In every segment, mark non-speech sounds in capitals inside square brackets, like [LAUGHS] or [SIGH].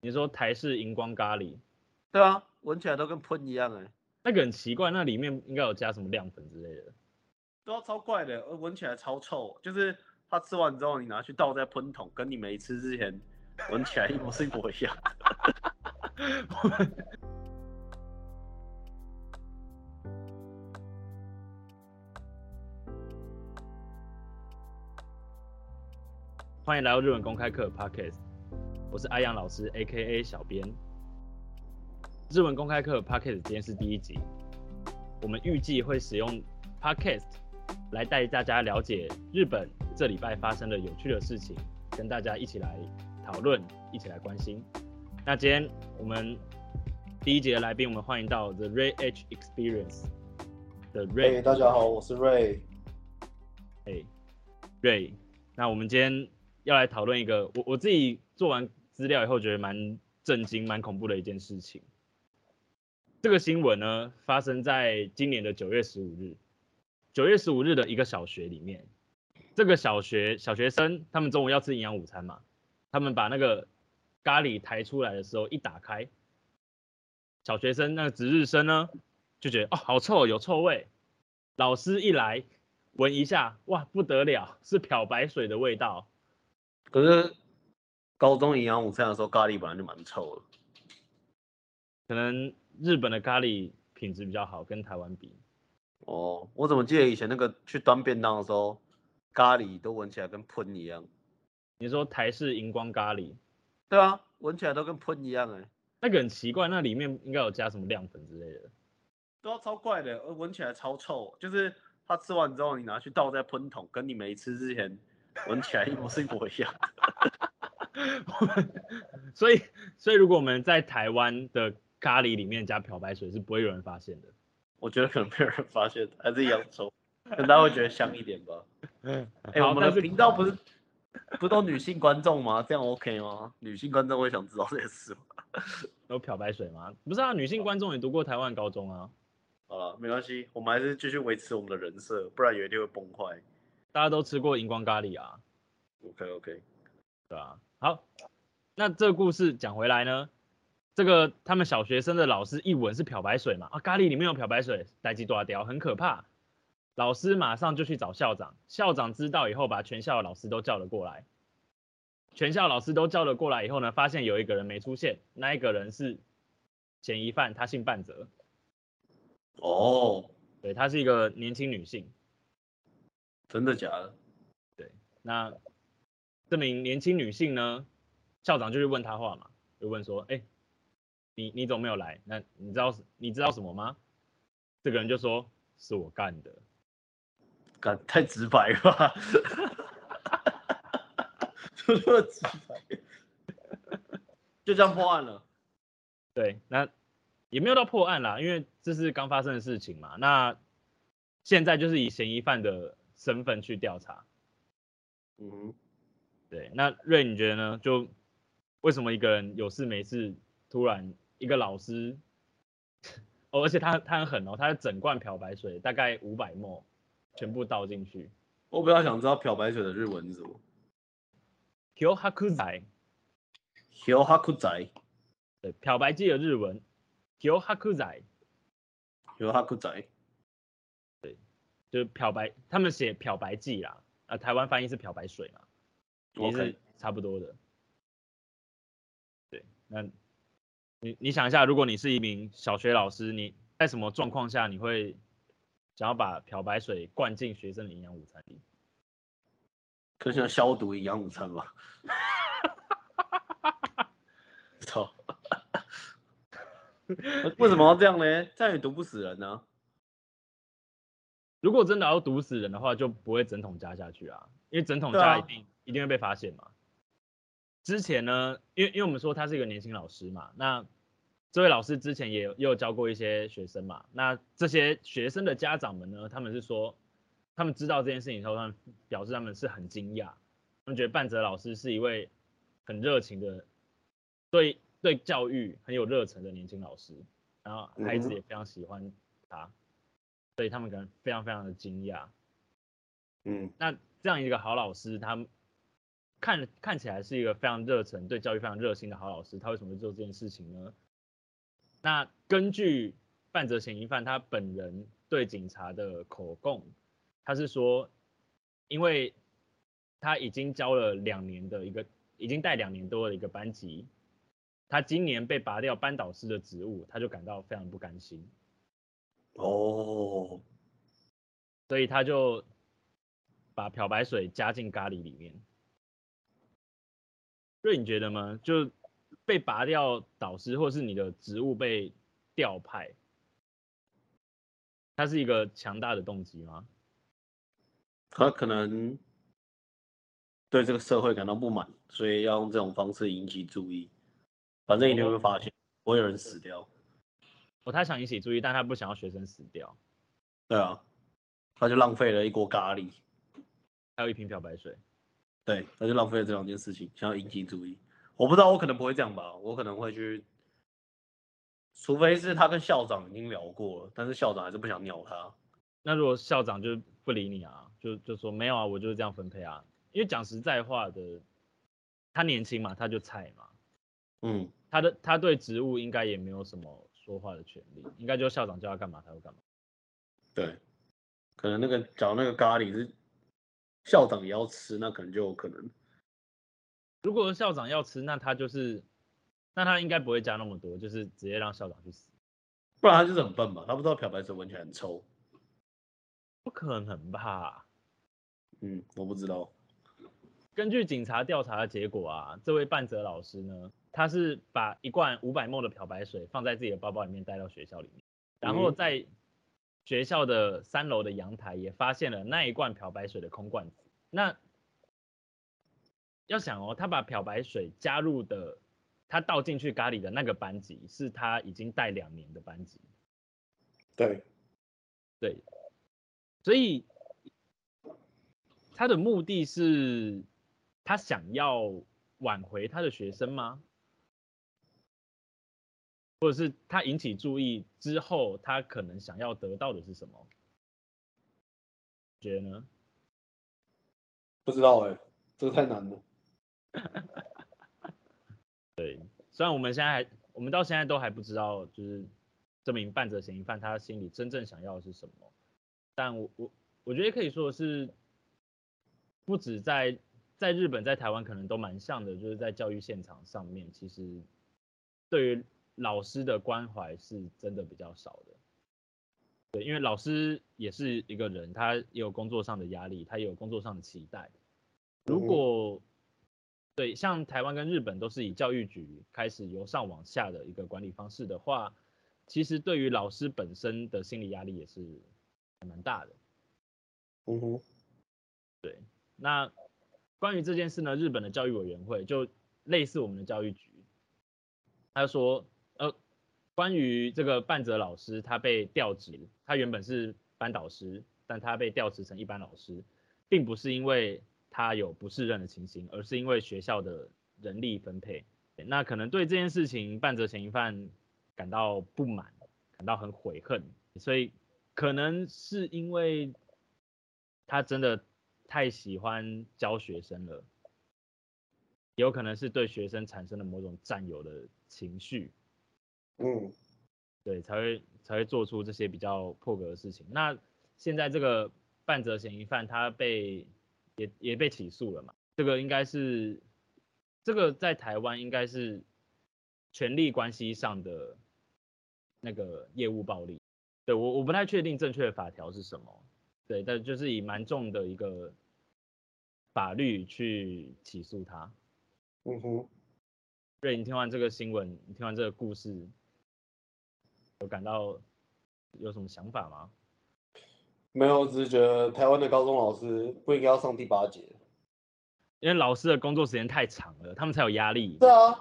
你说台式荧光咖喱，对啊，闻起来都跟喷一样哎，那个很奇怪，那里面应该有加什么亮粉之类的。对啊，超怪的，闻起来超臭，就是它吃完之后你拿去倒在喷桶，跟你没吃之前闻起来一模是一模一样。[LAUGHS] 欢迎来到日本公开课 Podcast，我是阿阳老师 A.K.A 小编。日文公开课 Podcast 今天是第一集，我们预计会使用 Podcast 来带大家了解日本这礼拜发生的有趣的事情，跟大家一起来讨论，一起来关心。那今天我们第一节的来宾，我们欢迎到 The Ray H Experience 的 Ray。嘿，大家好，我是 Ray。哎，Ray，那我们今天要来讨论一个我我自己做完资料以后觉得蛮震惊、蛮恐怖的一件事情。这个新闻呢，发生在今年的九月十五日，九月十五日的一个小学里面，这个小学小学生他们中午要吃营养午餐嘛，他们把那个咖喱抬出来的时候一打开，小学生那个值日生呢就觉得哦好臭，有臭味，老师一来闻一下，哇不得了，是漂白水的味道。可是高中营养午餐的时候，咖喱本来就蛮臭的。可能日本的咖喱品质比较好，跟台湾比。哦，我怎么记得以前那个去端便当的时候，咖喱都闻起来跟喷一样。你说台式荧光咖喱，对啊，闻起来都跟喷一样哎。那个很奇怪，那里面应该有加什么亮粉之类的。对啊，超怪的，闻起来超臭，就是它吃完之后你拿去倒在喷桶，跟你没吃之前闻起来一模是一模一样。[LAUGHS] [LAUGHS] 所以，所以如果我们在台湾的咖喱里面加漂白水，是不会有人发现的。我觉得可能没有人发现，还是洋葱，可能大家会觉得香一点吧。哎、我们的频道不是不都女性观众吗？这样 OK 吗？女性观众会想知道这些事吗？[LAUGHS] 有漂白水吗？不是啊，女性观众也读过台湾高中啊。好了，没关系，我们还是继续维持我们的人设，不然有一天会崩坏。大家都吃过荧光咖喱啊，OK OK，对啊。好，那这个故事讲回来呢，这个他们小学生的老师一闻是漂白水嘛，啊，咖喱里面有漂白水，呆鸡多屌，很可怕。老师马上就去找校长，校长知道以后，把全校的老师都叫了过来。全校老师都叫了过来以后呢，发现有一个人没出现，那一个人是嫌疑犯，他姓半泽，哦，对，她是一个年轻女性。真的假的？对那这名年轻女性呢，校长就去问她话嘛，就问说，哎、你你怎么没有来？那你知道你知道什么吗？这个人就说是我干的。干太直白了吧？[LAUGHS] 就那么直白，就这样破案了。对，那也没有到破案啦，因为这是刚发生的事情嘛。那现在就是以嫌疑犯的身份去调查。嗯哼，对，那瑞你觉得呢？就为什么一个人有事没事，突然一个老师，哦，而且他他很狠哦，他整罐漂白水大概五百沫，全部倒进去。我比较想知道漂白水的日文是什么。Kyo haku 仔，Hyo haku 仔对，漂白剂的日文 Kyo haku 仔，，Hyo haku 仔。就是漂白，他们写漂白剂啦，啊，台湾翻译是漂白水嘛，也是差不多的。对，那你你想一下，如果你是一名小学老师，你在什么状况下你会想要把漂白水灌进学生的营养午餐里？可是要消毒营养午餐吧？操！[LAUGHS] 为什么要这样呢？这样也毒不死人呢、如果真的要毒死人的话，就不会整桶加下去啊，因为整桶加一定、一定会被发现嘛。之前呢，因为因为我们说他是一个年轻老师嘛，那这位老师之前也有也有教过一些学生嘛，那这些学生的家长们呢，他们是说，他们知道这件事情之后，他们表示他们是很惊讶，他们觉得半泽老师是一位很热情的，对对教育很有热忱的年轻老师，然后孩子也非常喜欢他，所以他们可能非常非常的惊讶。嗯，那这样一个好老师，他看看起来是一个非常热忱、对教育非常热心的好老师，他为什么会做这件事情呢？那根据犯责嫌疑犯他本人对警察的口供，他是说，因为他已经教了两年的一个，已经带两年多的一个班级，他今年被拔掉班导师的职务，他就感到非常不甘心。哦，所以他就把漂白水加进咖喱里面。瑞，你觉得吗？就被拔掉导师，或是你的职务被调派，它是一个强大的动机吗？他可能对这个社会感到不满，所以要用这种方式引起注意。反正一定会发现，不会有人死掉。哦，他想引起注意，但他不想要学生死掉。对啊，他就浪费了一锅咖喱，还有一瓶漂白水。对，他就浪费了这两件事情，想要引起注意。我不知道，我可能不会这样吧，我可能会去，除非是他跟校长已经聊过了，但是校长还是不想鸟他。那如果校长就不理你啊，就就说没有啊，我就是这样分配啊。因为讲实在话的，他年轻嘛，他就菜嘛，嗯，他的他对职务应该也没有什么说话的权利，应该就校长叫他干嘛他就干嘛。对，可能那个找那个咖喱是校长也要吃，那可能就有可能。如果校长要吃，那他就是，那他应该不会加那么多，就是直接让校长去死。不然他就是很笨嘛？他不知道漂白水闻起来很臭。不可能吧？嗯，我不知道。根据警察调查的结果啊，这位半泽老师呢，他是把一罐五百沫的漂白水放在自己的包包里面带到学校里面，然后嗯在学校的三楼的阳台也发现了那一罐漂白水的空罐子。那要想哦，他把漂白水加入的，他倒进去咖喱的那个班级是他已经带两年的班级，对，对，所以他的目的是他想要挽回他的学生吗？或者是他引起注意之后，他可能想要得到的是什么？觉得呢？不知道哎、这个太难了。[LAUGHS] 对虽然我们现在还，我们到现在都还不知道，就是这名半泽嫌疑犯他心里真正想要的是什么，但我我我觉得可以说的是，不止在在日本，在台湾可能都蛮像的，就是在教育现场上面，其实对于老师的关怀是真的比较少的。对，因为老师也是一个人，他也有工作上的压力，他也有工作上的期待。如嗯果对，像台湾跟日本都是以教育局开始由上往下的一个管理方式的话，其实对于老师本身的心理压力也是还蛮大的。嗯哼，那关于这件事呢，日本的教育委员会就类似我们的教育局，他说，呃，关于这个半泽老师他被调职，他原本是班导师，但他被调职成一般老师，并不是因为他有不适任的情形，而是因为学校的人力分配。那可能对这件事情，半泽嫌疑犯感到不满，感到很悔恨，所以可能是因为他真的太喜欢教学生了，有可能是对学生产生了某种占有的情绪，嗯，对，才会才会做出这些比较破格的事情。那现在这个半泽嫌疑犯他被也也被起诉了嘛？这个应该是这个在台湾应该是权力关系上的那个业务暴力。对我我不太确定正确的法条是什么，对，但就是以蛮重的一个法律去起诉他。嗯哼，瑞，你听完这个新闻，你听完这个故事，有感到有什么想法吗？没有，只是觉得台湾的高中老师不应该要上第八节。因为老师的工作时间太长了，他们才有压力。是啊，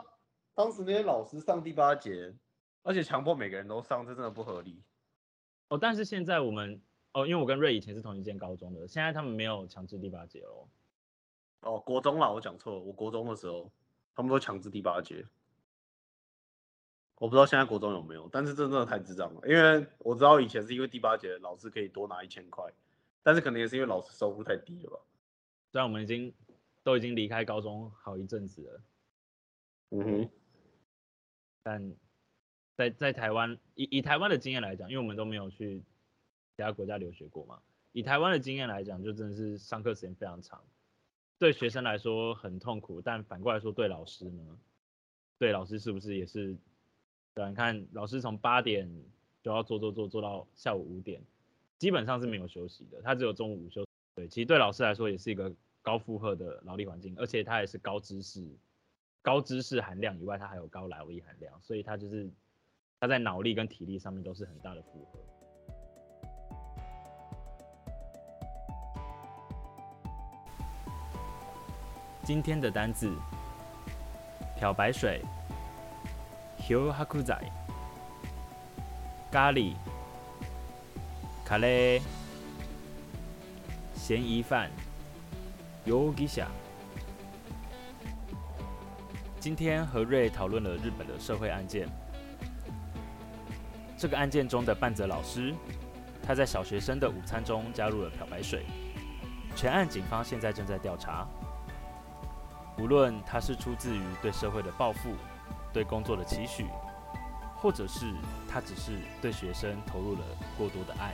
当时那些老师上第八节，而且强迫每个人都上，这真的不合理。哦，但是现在我们哦，因为我跟瑞以前是同一间高中的，现在他们没有强制第八节哦。哦，国中啦，我讲错了，我国中的时候，他们都强制第八节。我不知道现在国中有没有，但是这真的太智障了。因为我知道以前是因为第八节老师可以多拿一千块，但是可能也是因为老师收入太低了吧。虽然我们已经都已经离开高中好一阵子了。嗯哼，但在在台湾，以以台湾的经验来讲，因为我们都没有去其他国家留学过嘛，以台湾的经验来讲，就真的是上课时间非常长，对学生来说很痛苦，但反过来说对老师呢，对老师是不是也是？对，你看老师从八点就要做做做做到下午五点，基本上是没有休息的，他只有中午午休。对，其实对老师来说也是一个高负荷的劳力环境，而且他也是高知识、高知识含量以外，他还有高劳力含量，所以他就是他在脑力跟体力上面都是很大的负荷。今天的单字：漂白水、漂白仔、咖喱、卡嘞、嫌疑犯、容疑者。今天和瑞讨论了日本的社会案件。这个案件中的半泽老师，他在小学生的午餐中加入了漂白水。全案警方现在正在调查。无论他是出自于对社会的报复、对工作的期许，或者是他只是对学生投入了过多的爱，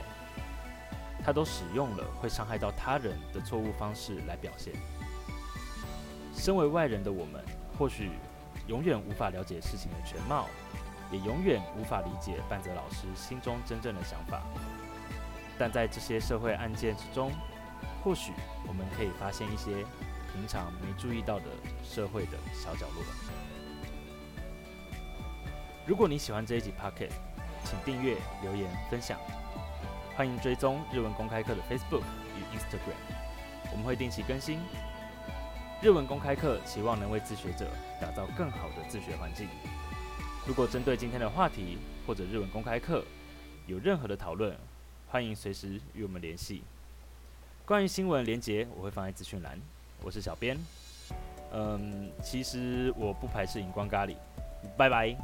他都使用了会伤害到他人的错误方式来表现。身为外人的我们，或许永远无法了解事情的全貌，也永远无法理解半泽老师心中真正的想法。但在这些社会案件之中，或许我们可以发现一些。平常没注意到的社会的小角落。如果你喜欢这一集 Pocket，请订阅、留言、分享。欢迎追踪日文公开课的 Facebook 与 Instagram，我们会定期更新。日文公开课期望能为自学者打造更好的自学环境。如果针对今天的话题或者日文公开课有任何的讨论，欢迎随时与我们联系。关于新闻连结，我会放在资讯栏。我是小编，嗯，其实我不排斥荧光咖喱，拜拜。